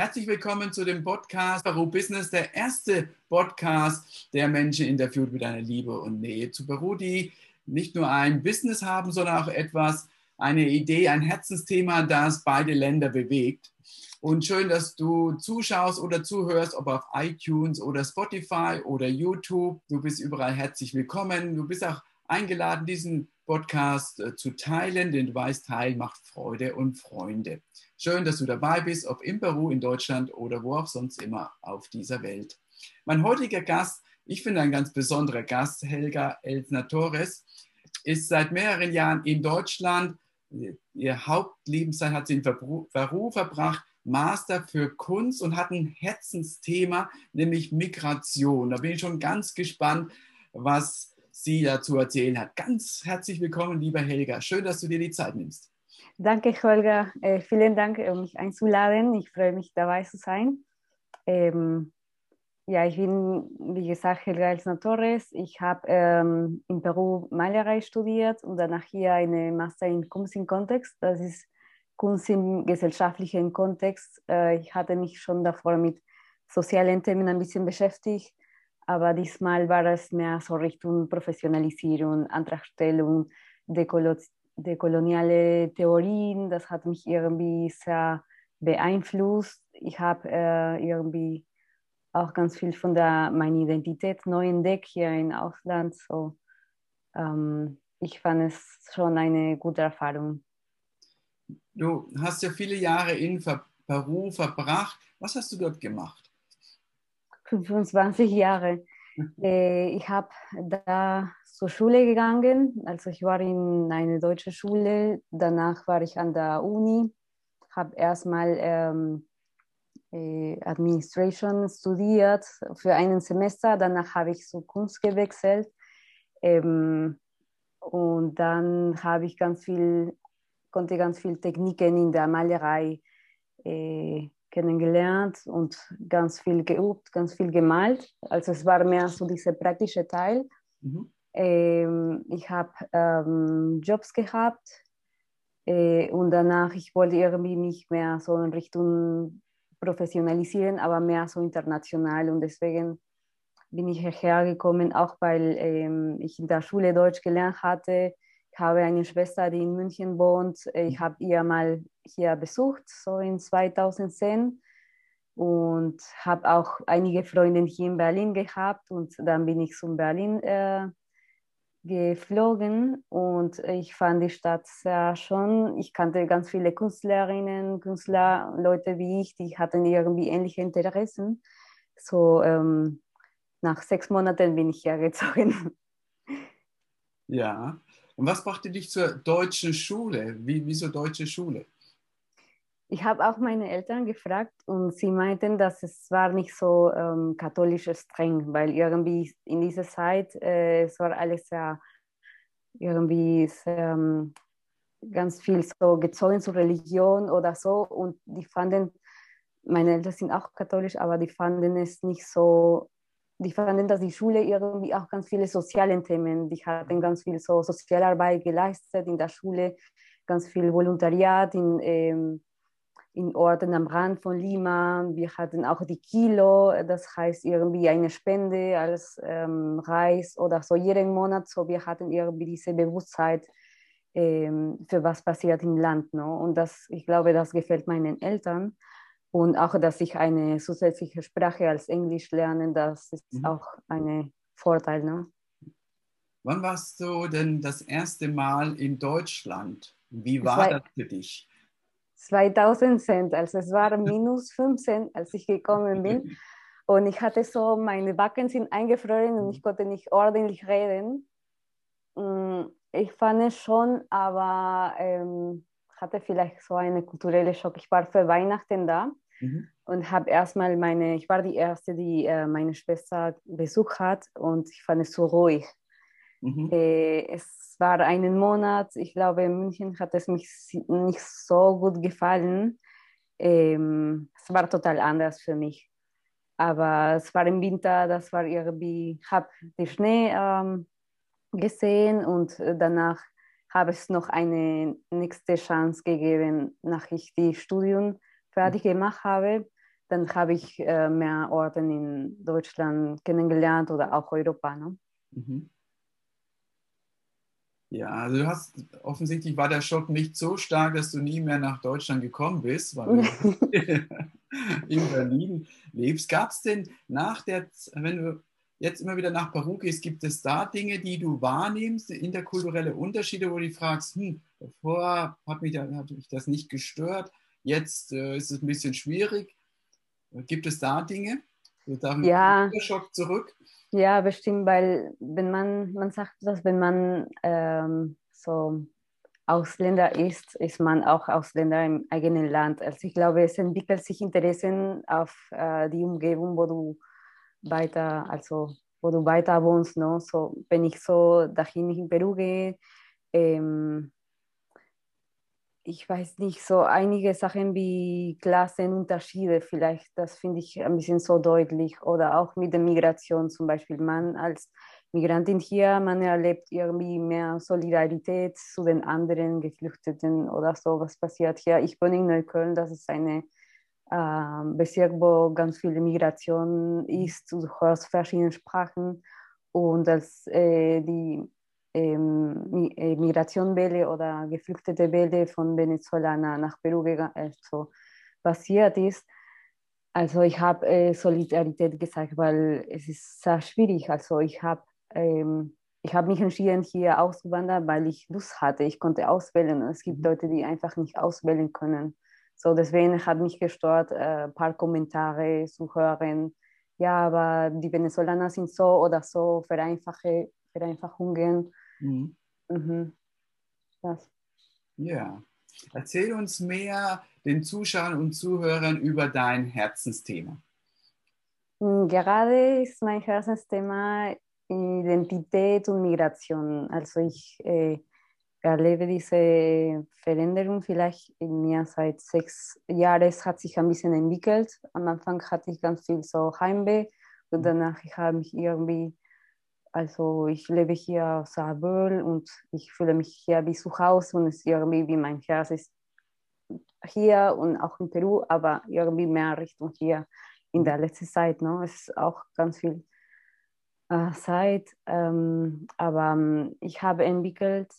Herzlich willkommen zu dem Podcast Peru Business, der erste Podcast, der Menschen interviewt mit einer Liebe und Nähe zu Peru, die nicht nur ein Business haben, sondern auch etwas, eine Idee, ein Herzensthema, das beide Länder bewegt. Und schön, dass du zuschaust oder zuhörst, ob auf iTunes oder Spotify oder YouTube. Du bist überall herzlich willkommen. Du bist auch eingeladen, diesen Podcast äh, zu teilen, denn du weißt, Teil macht Freude und Freunde. Schön, dass du dabei bist, ob in Peru, in Deutschland oder wo auch sonst immer auf dieser Welt. Mein heutiger Gast, ich finde ein ganz besonderer Gast, Helga Elsner Torres, ist seit mehreren Jahren in Deutschland. Ihr Hauptlebenszeit hat sie in Peru verbracht, Master für Kunst und hat ein Herzensthema, nämlich Migration. Da bin ich schon ganz gespannt, was sie dazu erzählen hat. Ganz herzlich willkommen, lieber Helga. Schön, dass du dir die Zeit nimmst. Danke, Holger. Äh, vielen Dank, um mich einzuladen. Ich freue mich, dabei zu sein. Ähm, ja, ich bin, wie gesagt, Helga Elsner Torres. Ich habe ähm, in Peru Malerei studiert und danach hier eine Master in Kunst im Kontext. Das ist Kunst im gesellschaftlichen Kontext. Äh, ich hatte mich schon davor mit sozialen Themen ein bisschen beschäftigt aber diesmal war es mehr so Richtung Professionalisierung, Antragstellung, dekoloniale Theorien. Das hat mich irgendwie sehr beeinflusst. Ich habe äh, irgendwie auch ganz viel von der meine Identität neu entdeckt hier im Ausland. So, ähm, ich fand es schon eine gute Erfahrung. Du hast ja viele Jahre in Peru verbracht. Was hast du dort gemacht? 25 Jahre. Äh, ich habe da zur Schule gegangen, also ich war in eine deutsche Schule, danach war ich an der Uni, habe erstmal ähm, äh, Administration studiert für ein Semester, danach habe ich zur Kunst gewechselt. Ähm, und dann habe ich ganz viel, konnte ganz viel Techniken in der Malerei äh, kennengelernt und ganz viel geübt, ganz viel gemalt. Also es war mehr so dieser praktische Teil. Mhm. Ähm, ich habe ähm, Jobs gehabt äh, und danach, ich wollte irgendwie mich mehr so in Richtung professionalisieren, aber mehr so international und deswegen bin ich hierher gekommen, auch weil ähm, ich in der Schule Deutsch gelernt hatte ich habe eine Schwester, die in München wohnt. Ich habe ihr mal hier besucht, so in 2010. Und habe auch einige Freunde hier in Berlin gehabt. Und dann bin ich zum Berlin äh, geflogen. Und ich fand die Stadt sehr schön. Ich kannte ganz viele Künstlerinnen, Künstler, Leute wie ich, die hatten irgendwie ähnliche Interessen. So ähm, nach sechs Monaten bin ich hergezogen. Ja, und was brachte dich zur deutschen Schule? Wie, wieso deutsche Schule? Ich habe auch meine Eltern gefragt und sie meinten, dass es war nicht so ähm, katholisch streng, weil irgendwie in dieser Zeit äh, es war alles sehr irgendwie sehr, ähm, ganz viel so gezogen zur Religion oder so und die fanden, meine Eltern sind auch katholisch, aber die fanden es nicht so die fanden, dass die Schule irgendwie auch ganz viele soziale Themen, die hatten ganz viel so Sozialarbeit geleistet in der Schule, ganz viel Volontariat in, ähm, in Orten am Rand von Lima. Wir hatten auch die Kilo, das heißt irgendwie eine Spende als ähm, Reis oder so jeden Monat. So wir hatten irgendwie diese Bewusstheit ähm, für was passiert im Land. No? Und das, ich glaube, das gefällt meinen Eltern. Und auch, dass ich eine zusätzliche Sprache als Englisch lerne, das ist mhm. auch ein Vorteil. Ne? Wann warst du denn das erste Mal in Deutschland? Wie war Zwei, das für dich? 2010, also es war minus 15, als ich gekommen bin. Und ich hatte so, meine Backen sind eingefroren und ich konnte nicht ordentlich reden. Mm, ich fand es schon, aber ähm, hatte vielleicht so einen kulturellen Schock. Ich war für Weihnachten da mhm. und habe erstmal meine, ich war die Erste, die äh, meine Schwester besucht hat und ich fand es so ruhig. Mhm. Äh, es war einen Monat, ich glaube, in München hat es mich nicht so gut gefallen. Ähm, es war total anders für mich. Aber es war im Winter, das war irgendwie, ich habe den Schnee ähm, gesehen und danach habe es noch eine nächste Chance gegeben, nach ich die Studium fertig gemacht habe. dann habe ich äh, mehr Orte in Deutschland kennengelernt oder auch Europa. Ne? Mhm. Ja, also du hast offensichtlich war der Schock nicht so stark, dass du nie mehr nach Deutschland gekommen bist, weil du in Berlin lebst. Gab es denn nach der, wenn du jetzt immer wieder nach Peru gehst, gibt es da Dinge, die du wahrnimmst, interkulturelle Unterschiede, wo du fragst, hm, davor hat mich, hat mich das nicht gestört, jetzt äh, ist es ein bisschen schwierig. Gibt es da Dinge? ja. Schock zurück? Ja, bestimmt, weil wenn man, man sagt dass wenn man ähm, so Ausländer ist, ist man auch Ausländer im eigenen Land. Also ich glaube, es entwickelt sich Interessen auf äh, die Umgebung, wo du weiter, also wo du weiter wohnst. No? So, wenn ich so dahin in Peru gehe, ähm, ich weiß nicht, so einige Sachen wie Klassenunterschiede vielleicht, das finde ich ein bisschen so deutlich. Oder auch mit der Migration zum Beispiel. Man als Migrantin hier, man erlebt irgendwie mehr Solidarität zu den anderen Geflüchteten oder so, was passiert hier. Ich wohne in Neukölln, das ist eine Bezirk, wo ganz viel Migration ist, du hörst verschiedene Sprachen. Und als äh, die ähm, äh, Migrationwelle oder geflüchtete Welle von Venezuela nach Peru also passiert ist. Also ich habe äh, Solidarität gesagt, weil es ist sehr schwierig. Also ich habe ähm, ich habe mich entschieden, hier auszuwandern, weil ich Lust hatte. Ich konnte auswählen. Es gibt mhm. Leute, die einfach nicht auswählen können. So deswegen hat mich gestört, äh, ein paar Kommentare zu hören. Ja, aber die Venezolaner sind so oder so Vereinfache, Vereinfachungen. Mhm. Mhm. Das. Ja. Erzähl uns mehr den Zuschauern und Zuhörern über dein Herzensthema. Mm, gerade ist mein Herzensthema Identität und Migration. Also ich äh, erlebe diese Veränderung vielleicht in mir seit sechs Jahren. Es hat sich ein bisschen entwickelt. Am Anfang hatte ich ganz viel so Heimweh und mhm. danach ich habe mich irgendwie also ich lebe hier sehr wohl und ich fühle mich hier wie zu Hause und es ist irgendwie wie mein Herz ist hier und auch in Peru, aber irgendwie mehr Richtung hier in der letzten Zeit. Ne? Es ist auch ganz viel äh, Zeit, ähm, aber ähm, ich habe entwickelt,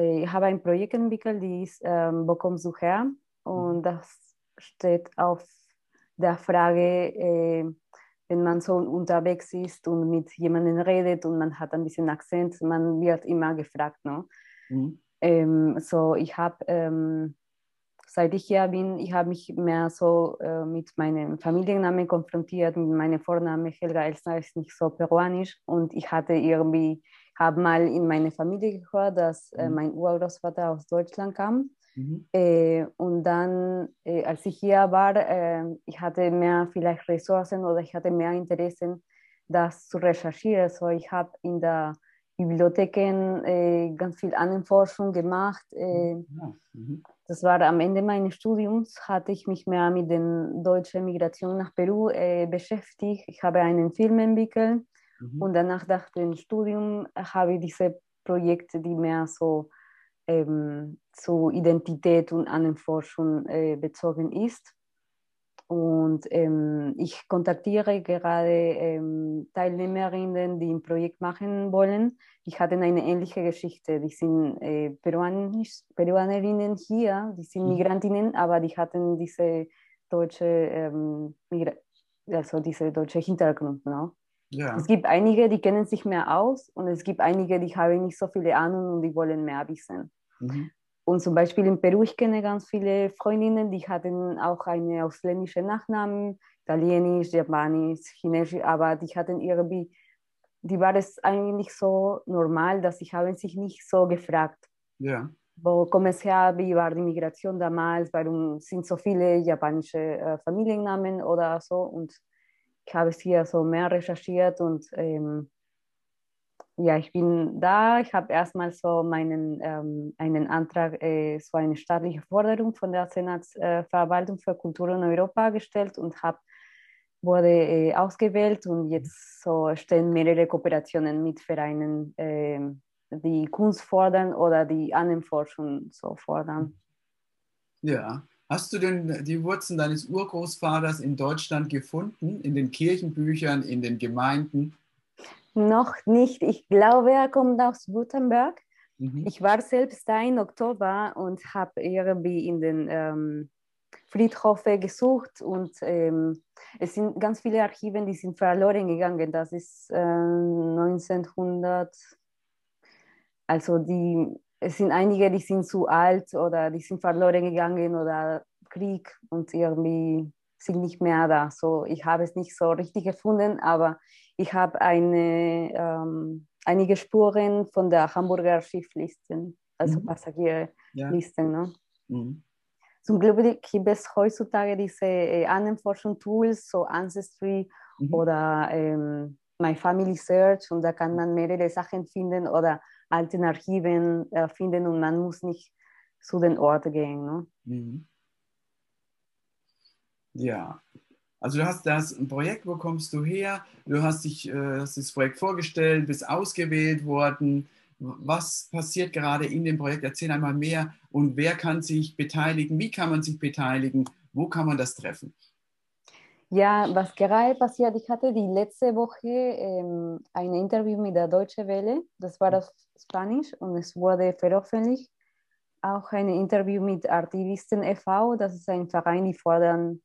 ich habe ein Projekt entwickelt, die ist ähm, Wo kommst du her? Und mhm. das steht auf der Frage, äh, wenn man so unterwegs ist und mit jemandem redet und man hat ein bisschen Akzent, man wird immer gefragt. No? Mhm. Ähm, so, ich habe, ähm, seit ich hier bin, ich habe mich mehr so äh, mit meinem Familiennamen konfrontiert, mit meinem Vornamen Helga Elsa ist nicht so peruanisch und ich hatte irgendwie, habe mal in meine Familie gehört, dass äh, mhm. mein Urgroßvater aus Deutschland kam Mhm. Äh, und dann, äh, als ich hier war, äh, ich hatte mehr vielleicht Ressourcen oder ich hatte mehr Interessen, das zu recherchieren. So, ich habe in der Bibliothek äh, ganz viel Ahnenforschung gemacht. Äh, ja. mhm. Das war am Ende meines Studiums, hatte ich mich mehr mit der deutschen Migration nach Peru beschäftigt. Ich habe einen Film entwickelt mhm. und danach nach dem Studium habe ich diese Projekte, die mehr so ähm, zu Identität und Ahnenforschung äh, bezogen ist. Und ähm, ich kontaktiere gerade ähm, Teilnehmerinnen, die ein Projekt machen wollen. Die hatten eine ähnliche Geschichte. Die sind äh, Peruanisch, Peruanerinnen hier, die sind mhm. Migrantinnen, aber die hatten diese deutsche, ähm, also diese deutsche Hintergrund. No? Ja. Es gibt einige, die kennen sich mehr aus und es gibt einige, die haben nicht so viele Ahnung und die wollen mehr wissen. Mhm. Und zum Beispiel in Peru, ich kenne ganz viele Freundinnen, die hatten auch eine ausländische Nachnamen, Italienisch, Japanisch, Chinesisch, aber die hatten irgendwie, die war es eigentlich so normal, dass sie haben sich nicht so gefragt. Ja. Wo kommen sie her, wie war die Migration damals, warum sind so viele japanische äh, Familiennamen oder so. Und ich habe es hier so mehr recherchiert und ähm, ja, ich bin da. Ich habe erstmal so meinen ähm, einen Antrag, äh, so eine staatliche Forderung von der Senatsverwaltung äh, für Kultur in Europa gestellt und habe wurde äh, ausgewählt und jetzt so stehen mehrere Kooperationen mit Vereinen, ähm, die Kunst fordern oder die Ahnenforschung so fordern. Ja, Hast du denn die Wurzeln deines Urgroßvaters in Deutschland gefunden, in den Kirchenbüchern, in den Gemeinden? Noch nicht. Ich glaube, er kommt aus Württemberg. Mhm. Ich war selbst da im Oktober und habe irgendwie in den ähm, Friedhofe gesucht und ähm, es sind ganz viele Archive, die sind verloren gegangen. Das ist äh, 1900, also die, es sind einige, die sind zu alt oder die sind verloren gegangen oder Krieg und irgendwie sind nicht mehr da. So, ich habe es nicht so richtig gefunden, aber ich habe eine, ähm, einige Spuren von der Hamburger Schifflisten, also mhm. Passagierlisten. Ja. Ne? Mhm. Zum Glück gibt es heutzutage diese äh, Ahnenforschung-Tools, so Ancestry mhm. oder ähm, My Family Search und da kann man mehrere Sachen finden oder alte Archiven äh, finden und man muss nicht zu den Orten gehen. Ne? Mhm. Ja, also du hast das Projekt, wo kommst du her? Du hast dich äh, hast das Projekt vorgestellt, bist ausgewählt worden. Was passiert gerade in dem Projekt? Erzähl einmal mehr und wer kann sich beteiligen? Wie kann man sich beteiligen? Wo kann man das treffen? Ja, was gerade passiert, ich hatte die letzte Woche ähm, ein Interview mit der Deutsche Welle, das war auf Spanisch und es wurde veröffentlicht. Auch ein Interview mit Artivisten e.V., das ist ein Verein, die fordern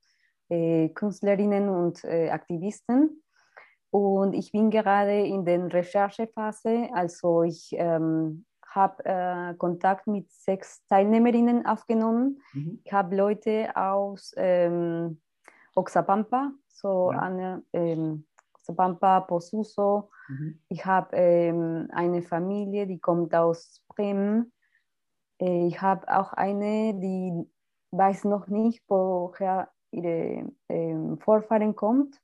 äh, Künstlerinnen und äh, Aktivisten. Und ich bin gerade in der Recherchephase, also ich ähm, habe äh, Kontakt mit sechs Teilnehmerinnen aufgenommen. Mhm. Ich habe Leute aus ähm, Oxapampa, so ja. eine, ähm, Oxapampa, Posuso. Mhm. Ich habe ähm, eine Familie, die kommt aus Bremen. Äh, ich habe auch eine, die weiß noch nicht, woher ihre ähm, Vorfahren kommt.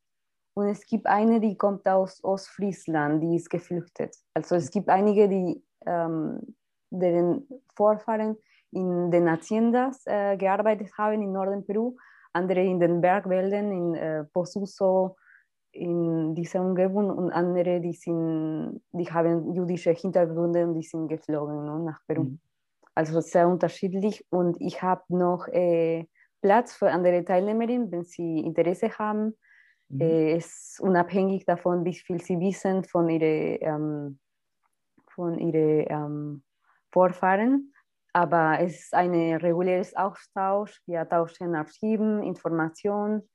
Und es gibt eine, die kommt aus Ostfriesland, die ist geflüchtet. Also es gibt einige, die ähm, deren Vorfahren in den Haciendas äh, gearbeitet haben im Norden Peru, andere in den Bergwäldern, in äh, Posuso, in dieser Umgebung und andere, die, sind, die haben jüdische Hintergründe und die sind geflogen ne, nach Peru. Mhm. Also sehr unterschiedlich und ich habe noch äh, Platz für andere Teilnehmerinnen, wenn sie Interesse haben. Mhm. Äh, es ist unabhängig davon, wie viel sie wissen von ihren, ähm, von ihren ähm, Vorfahren. Aber es ist ein reguläres Austausch. Wir tauschen Archiven, Informationen.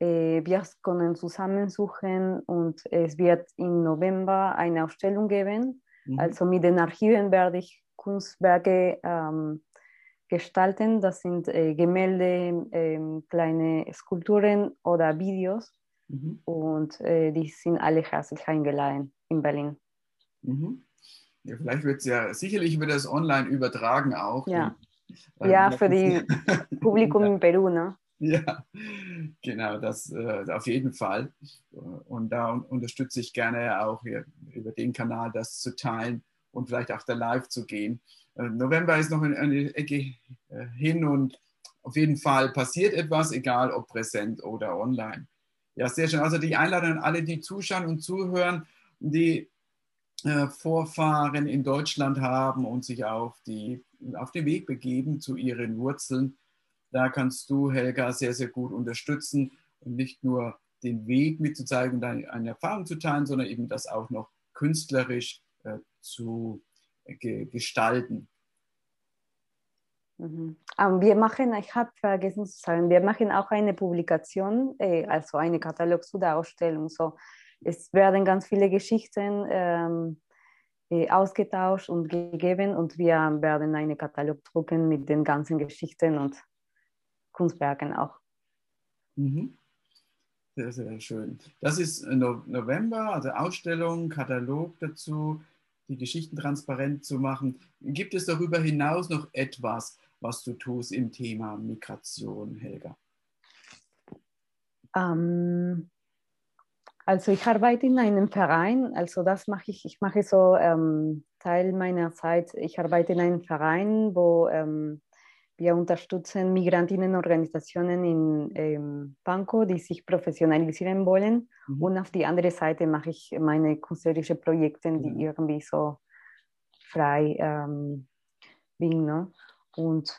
Äh, wir können zusammensuchen und es wird im November eine Ausstellung geben. Mhm. Also mit den Archiven werde ich Kunstwerke ähm, gestalten. Das sind äh, Gemälde, äh, kleine Skulpturen oder Videos. Mhm. Und äh, die sind alle herzlich eingeladen in Berlin. Mhm. Ja, vielleicht wird es ja, sicherlich wird es online übertragen auch. Ja, und, ja für die Publikum in Peru, ne? Ja, genau, das äh, auf jeden Fall. Und da unterstütze ich gerne auch hier über den Kanal das zu teilen und vielleicht auch da live zu gehen. Äh, November ist noch eine Ecke äh, hin und auf jeden Fall passiert etwas, egal ob präsent oder online. Ja, sehr schön. Also die Einladung an alle, die zuschauen und zuhören, die äh, Vorfahren in Deutschland haben und sich auf, die, auf den Weg begeben zu ihren Wurzeln. Da kannst du, Helga, sehr, sehr gut unterstützen und nicht nur den Weg mitzuzeigen und eine Erfahrung zu teilen, sondern eben das auch noch künstlerisch äh, zu ge gestalten. Mhm. Wir machen, ich habe vergessen zu sagen, wir machen auch eine Publikation, äh, also eine Katalog zu der Ausstellung. So, es werden ganz viele Geschichten ähm, äh, ausgetauscht und gegeben und wir werden einen Katalog drucken mit den ganzen Geschichten und Kunstwerken auch. Mhm. Sehr, sehr schön. Das ist November, also Ausstellung, Katalog dazu die Geschichten transparent zu machen. Gibt es darüber hinaus noch etwas, was du tust im Thema Migration, Helga? Ähm, also ich arbeite in einem Verein, also das mache ich, ich mache so ähm, Teil meiner Zeit, ich arbeite in einem Verein, wo ähm, wir unterstützen Migrantinnenorganisationen in ähm, Pankow, die sich professionalisieren wollen. Mhm. Und auf die andere Seite mache ich meine künstlerischen Projekte, die mhm. irgendwie so frei ähm, bin. Ne? Und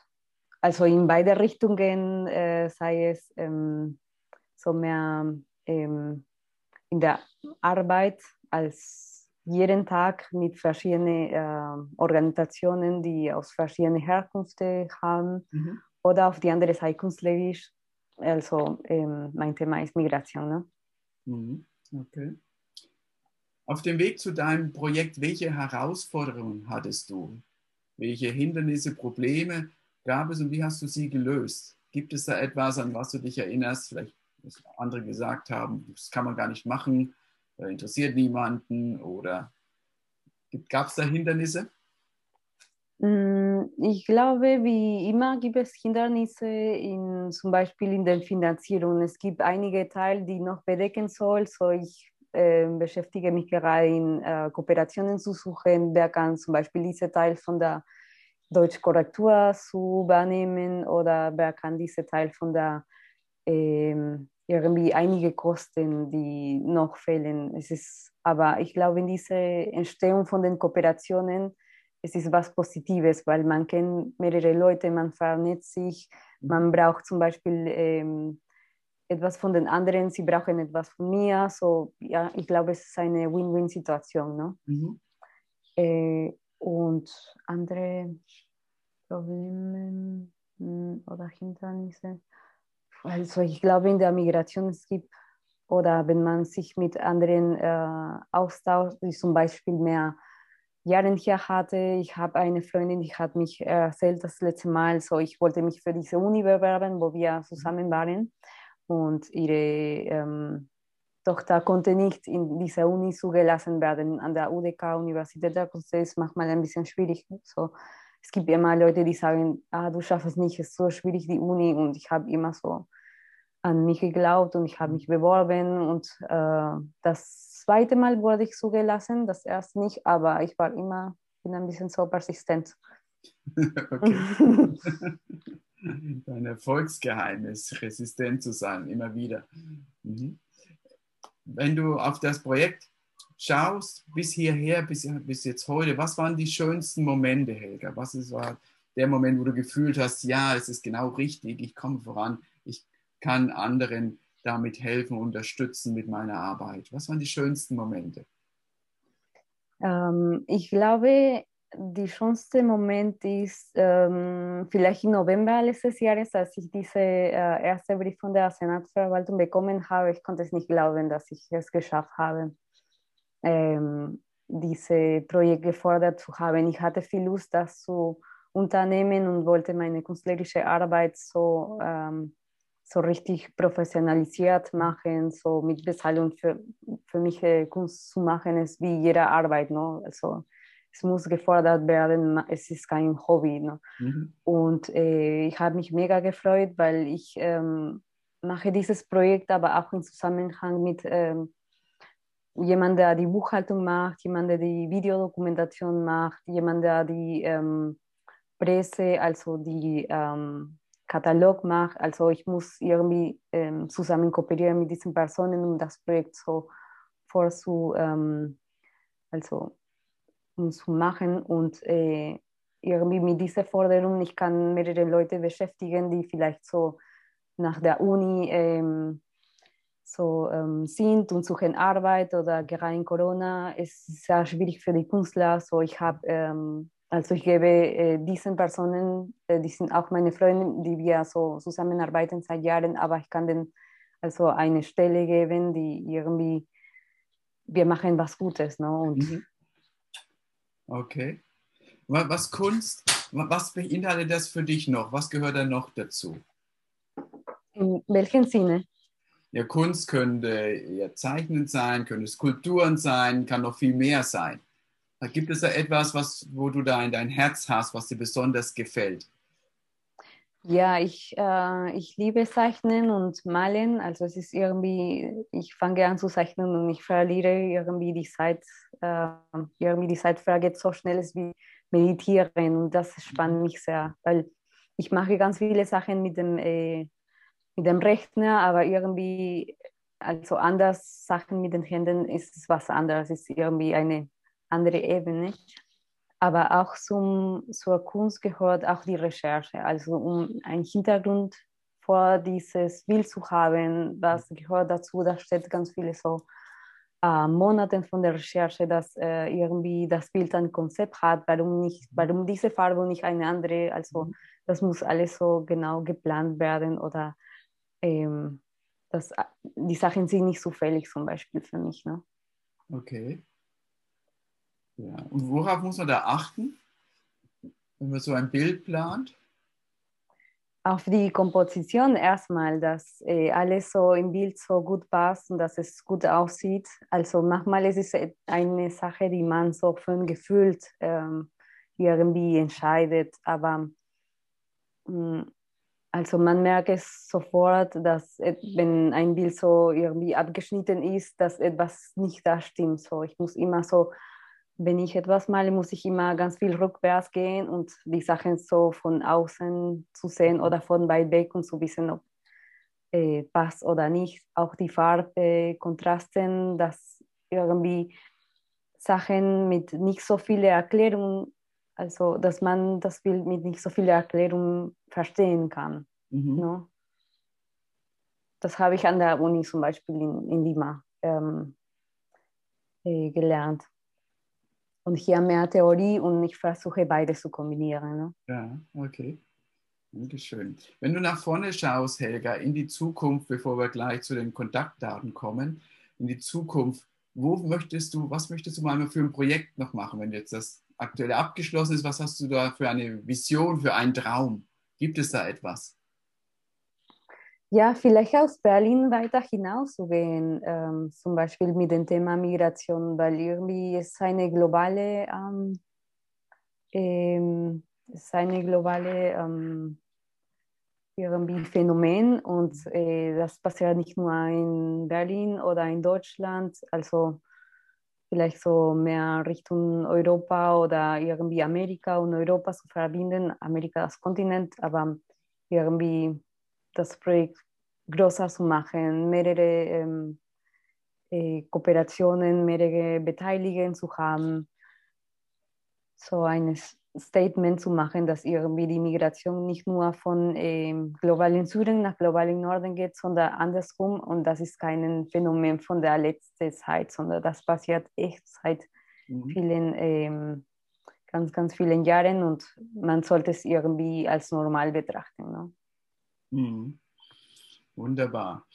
also in beide Richtungen, äh, sei es ähm, so mehr ähm, in der Arbeit als jeden Tag mit verschiedenen äh, Organisationen, die aus verschiedenen Herkünften haben, mhm. oder auf die andere Seite künstlerisch. Also ähm, mein Thema ist Migration. Ne? Mhm. Okay. Auf dem Weg zu deinem Projekt, welche Herausforderungen hattest du? Welche Hindernisse, Probleme gab es und wie hast du sie gelöst? Gibt es da etwas, an was du dich erinnerst? Vielleicht, was andere gesagt haben, das kann man gar nicht machen, interessiert niemanden oder gab es da Hindernisse? Mm, ich glaube, wie immer gibt es Hindernisse, in, zum Beispiel in der Finanzierung. Es gibt einige Teile, die noch bedecken soll. So ich äh, beschäftige mich gerade in äh, Kooperationen zu suchen. Wer kann zum Beispiel diese Teil von der Deutschkorrektur zu übernehmen oder wer kann diese Teil von der irgendwie einige Kosten, die noch fehlen. Es ist, aber ich glaube, in dieser Entstehung von den Kooperationen es ist was Positives, weil man kennt mehrere Leute, man vernetzt sich, man braucht zum Beispiel ähm, etwas von den anderen, sie brauchen etwas von mir. So, ja, ich glaube, es ist eine Win-Win-Situation. Ne? Mhm. Äh, und andere Probleme hm, oder Hindernisse. Also ich glaube, in der Migration es gibt, oder wenn man sich mit anderen äh, austauscht, ist zum Beispiel mehr Jahren hier hatte. Ich habe eine Freundin, die hat mich erzählt das letzte Mal, so ich wollte mich für diese Uni bewerben, wo wir zusammen waren. Und ihre ähm, Tochter konnte nicht in dieser Uni zugelassen werden. An der UDK, Universität der ist manchmal ein bisschen schwierig. So, es gibt immer Leute, die sagen, ah, du schaffst es nicht, es ist so schwierig, die Uni. Und ich habe immer so an mich geglaubt und ich habe mich beworben. Und äh, das zweite Mal wurde ich zugelassen, das erste nicht, aber ich war immer bin ein bisschen so persistent. Dein Erfolgsgeheimnis, resistent zu sein, immer wieder. Mhm. Wenn du auf das Projekt schaust, bis hierher, bis, bis jetzt heute, was waren die schönsten Momente, Helga? Was ist, war der Moment, wo du gefühlt hast, ja, es ist genau richtig, ich komme voran, ich kann anderen damit helfen, unterstützen mit meiner Arbeit? Was waren die schönsten Momente? Ähm, ich glaube, die schönste Moment ist ähm, vielleicht im November letztes Jahres, als ich diese äh, erste Brief von der Senatsverwaltung bekommen habe. Ich konnte es nicht glauben, dass ich es geschafft habe, ähm, dieses Projekt gefordert zu haben. Ich hatte viel Lust, das zu unternehmen und wollte meine künstlerische Arbeit so ähm, so richtig professionalisiert machen, so mit Bezahlung für, für mich äh, Kunst zu machen, ist wie jede Arbeit. No? Also es muss gefordert werden, es ist kein Hobby. No? Mhm. Und äh, ich habe mich mega gefreut, weil ich ähm, mache dieses Projekt, aber auch im Zusammenhang mit ähm, jemand, der die Buchhaltung macht, jemand, der die Videodokumentation macht, jemand, der die ähm, Presse, also die ähm, Katalog mache. Also ich muss irgendwie ähm, zusammen kooperieren mit diesen Personen, um das Projekt so vorzu, ähm, also, um zu machen und äh, irgendwie mit dieser Forderung, ich kann mehrere Leute beschäftigen, die vielleicht so nach der Uni ähm, so ähm, sind und suchen Arbeit oder gerade in Corona ist sehr schwierig für die Künstler. So ich habe ähm, also ich gebe äh, diesen Personen, äh, die sind auch meine Freunde, die wir so zusammenarbeiten seit Jahren, aber ich kann denen also eine Stelle geben, die irgendwie, wir machen was Gutes. Ne? Und mhm. Okay. Was Kunst, was beinhaltet das für dich noch? Was gehört da noch dazu? In welchem Sinne? Ja, Kunst könnte ja Zeichnen sein, könnte Skulpturen sein, kann noch viel mehr sein. Gibt es da etwas, was, wo du da in dein Herz hast, was dir besonders gefällt? Ja, ich, äh, ich liebe Zeichnen und Malen. Also es ist irgendwie, ich fange an zu zeichnen und ich verliere irgendwie die Zeit, äh, irgendwie die Zeit vergeht so schnell wie meditieren und das spannt mich sehr, weil ich mache ganz viele Sachen mit dem, äh, mit dem Rechner, aber irgendwie, also anders Sachen mit den Händen ist was anderes, ist irgendwie eine andere Ebene. Aber auch zum, zur Kunst gehört auch die Recherche, also um einen Hintergrund vor dieses Bild zu haben, was gehört dazu, da steht ganz viele so äh, Monaten von der Recherche, dass äh, irgendwie das Bild ein Konzept hat, warum nicht, warum diese Farbe und nicht eine andere, also das muss alles so genau geplant werden oder ähm, das, die Sachen sind nicht zufällig zum Beispiel für mich. Ne? Okay. Ja. Und worauf muss man da achten, wenn man so ein Bild plant? Auf die Komposition erstmal, dass äh, alles so im Bild so gut passt und dass es gut aussieht. Also manchmal ist es eine Sache, die man so von gefühlt ähm, irgendwie entscheidet, aber mh, mm, also man merkt es sofort, dass wenn ein Bild so irgendwie abgeschnitten ist, dass etwas nicht da stimmt. So, ich muss immer so, wenn ich etwas male, muss ich immer ganz viel rückwärts gehen und die Sachen so von außen zu sehen oder von weit weg und zu wissen, ob äh, passt oder nicht. Auch die Farbe, Kontrasten, dass irgendwie Sachen mit nicht so viel Erklärung also, dass man das Bild mit nicht so viel Erklärung verstehen kann. Mhm. No? Das habe ich an der Uni zum Beispiel in, in Lima ähm, äh, gelernt. Und hier mehr Theorie und ich versuche beides zu kombinieren. Ne? Ja, okay. Dankeschön. Wenn du nach vorne schaust, Helga, in die Zukunft, bevor wir gleich zu den Kontaktdaten kommen, in die Zukunft, wo möchtest du, was möchtest du mal für ein Projekt noch machen, wenn jetzt das aktuell abgeschlossen ist. Was hast du da für eine Vision, für einen Traum? Gibt es da etwas? Ja, vielleicht aus Berlin weiter hinauszugehen, ähm, zum Beispiel mit dem Thema Migration, weil irgendwie ist eine globale, ähm, ähm, ist eine globale ähm, irgendwie Phänomen und äh, das passiert nicht nur in Berlin oder in Deutschland, also vielleicht so mehr Richtung Europa oder irgendwie Amerika und Europa zu verbinden, Amerika als Kontinent, aber irgendwie das Projekt größer zu machen, mehrere ähm, äh, Kooperationen, mehrere Beteiligungen zu haben, so eines Statement zu machen, dass irgendwie die Migration nicht nur von ähm, globalen Süden nach globalen Norden geht, sondern andersrum. Und das ist kein Phänomen von der letzten Zeit, sondern das passiert echt seit mhm. vielen, ähm, ganz, ganz vielen Jahren und man sollte es irgendwie als normal betrachten. Ne? Mhm. Wunderbar.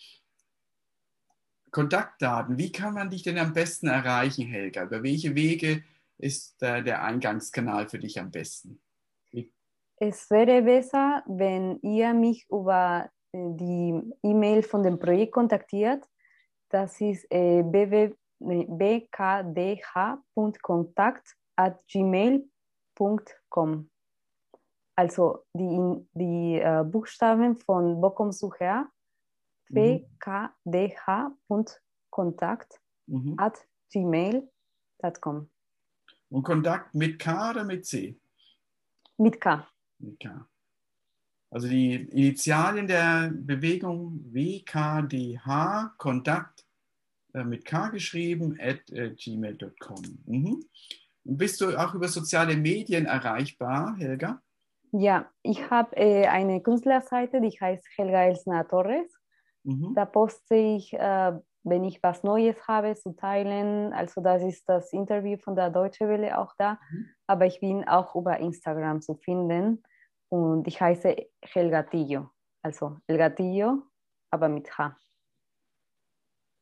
Kontaktdaten, wie kann man dich denn am besten erreichen, Helga? Über welche Wege ist äh, der Eingangskanal für dich am besten? Es wäre besser, wenn ihr mich über äh, die E-Mail von dem Projekt kontaktiert. Das ist äh, bkdh.kontakt.gmail.com. Also die, die äh, Buchstaben von Wo kommst du her? bkdh.kontakt mhm. at gmail.com. Und Kontakt mit K oder mit C? Mit K. Mit K. Also die Initialien der Bewegung WKDH, Kontakt äh, mit K geschrieben, at äh, gmail.com. Mhm. Bist du auch über soziale Medien erreichbar, Helga? Ja, ich habe äh, eine Künstlerseite, die heißt Helga Elsner Torres. Mhm. Da poste ich äh, wenn ich was Neues habe zu teilen. Also das ist das Interview von der Deutsche Welle auch da. Mhm. Aber ich bin auch über Instagram zu finden und ich heiße Helgatillo. Also Helgatillo, aber mit H.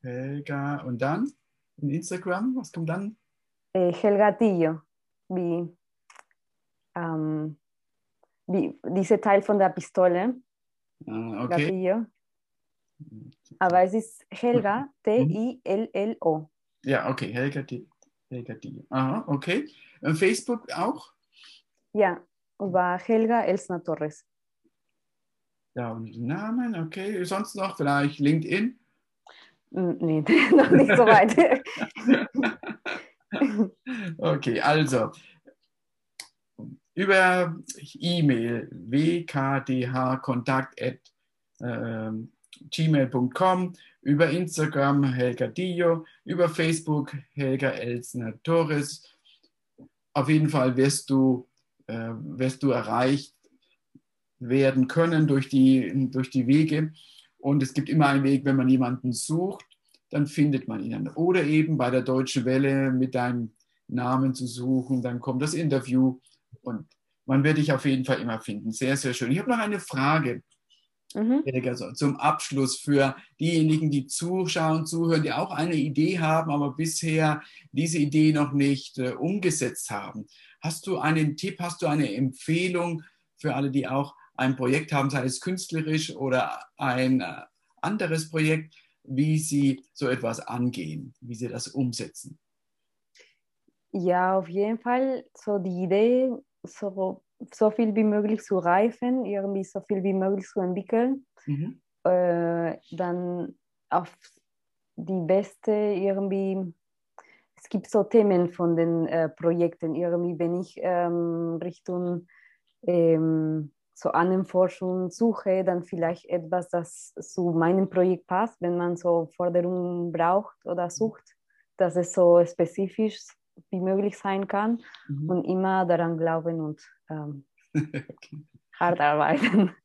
Helga und dann in Instagram, was kommt dann? Äh, Helgatillo, wie, ähm, wie dieser Teil von der Pistole. Ah, okay. Gatillo. Aber es ist Helga, T-I-L-L-O. Ja, okay, Helga, Helga Dio. Aha, okay. Und Facebook auch? Ja, über Helga Elsner Torres. Ja, und Namen, okay. Sonst noch vielleicht LinkedIn? Nee, noch nicht so weit. okay, also über E-Mail wkdhkontakt at ähm, gmail.com, über Instagram Helga Dio, über Facebook Helga Elsner Torres. auf jeden Fall wirst du, äh, wirst du erreicht werden können durch die, durch die Wege. Und es gibt immer einen Weg, wenn man jemanden sucht, dann findet man ihn. Oder eben bei der Deutschen Welle mit deinem Namen zu suchen, dann kommt das Interview und man wird dich auf jeden Fall immer finden. Sehr, sehr schön. Ich habe noch eine Frage. Mhm. Also zum Abschluss für diejenigen, die zuschauen, zuhören, die auch eine Idee haben, aber bisher diese Idee noch nicht äh, umgesetzt haben. Hast du einen Tipp, hast du eine Empfehlung für alle, die auch ein Projekt haben, sei es künstlerisch oder ein äh, anderes Projekt, wie sie so etwas angehen, wie sie das umsetzen? Ja, auf jeden Fall so die Idee, so, so viel wie möglich zu reifen, irgendwie so viel wie möglich zu entwickeln. Mhm. Äh, dann auf die beste irgendwie, es gibt so Themen von den äh, Projekten, irgendwie, wenn ich ähm, Richtung ähm, so Ahnenforschung suche, dann vielleicht etwas, das zu meinem Projekt passt, wenn man so Forderungen braucht oder sucht, dass es so spezifisch wie möglich sein kann mhm. und immer daran glauben und ähm, okay. hart arbeiten.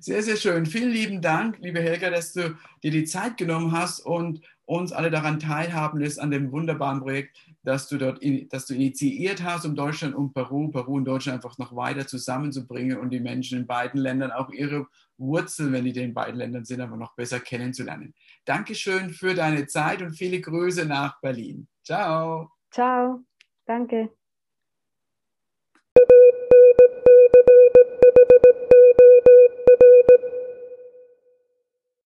Sehr, sehr schön. Vielen lieben Dank, liebe Helga, dass du dir die Zeit genommen hast und uns alle daran teilhaben lässt an dem wunderbaren Projekt, das du dort das du initiiert hast, um Deutschland und Peru, Peru und Deutschland einfach noch weiter zusammenzubringen und die Menschen in beiden Ländern auch ihre Wurzeln, wenn die in beiden Ländern sind, aber noch besser kennenzulernen. Dankeschön für deine Zeit und viele Grüße nach Berlin. Ciao. Ciao. Danke.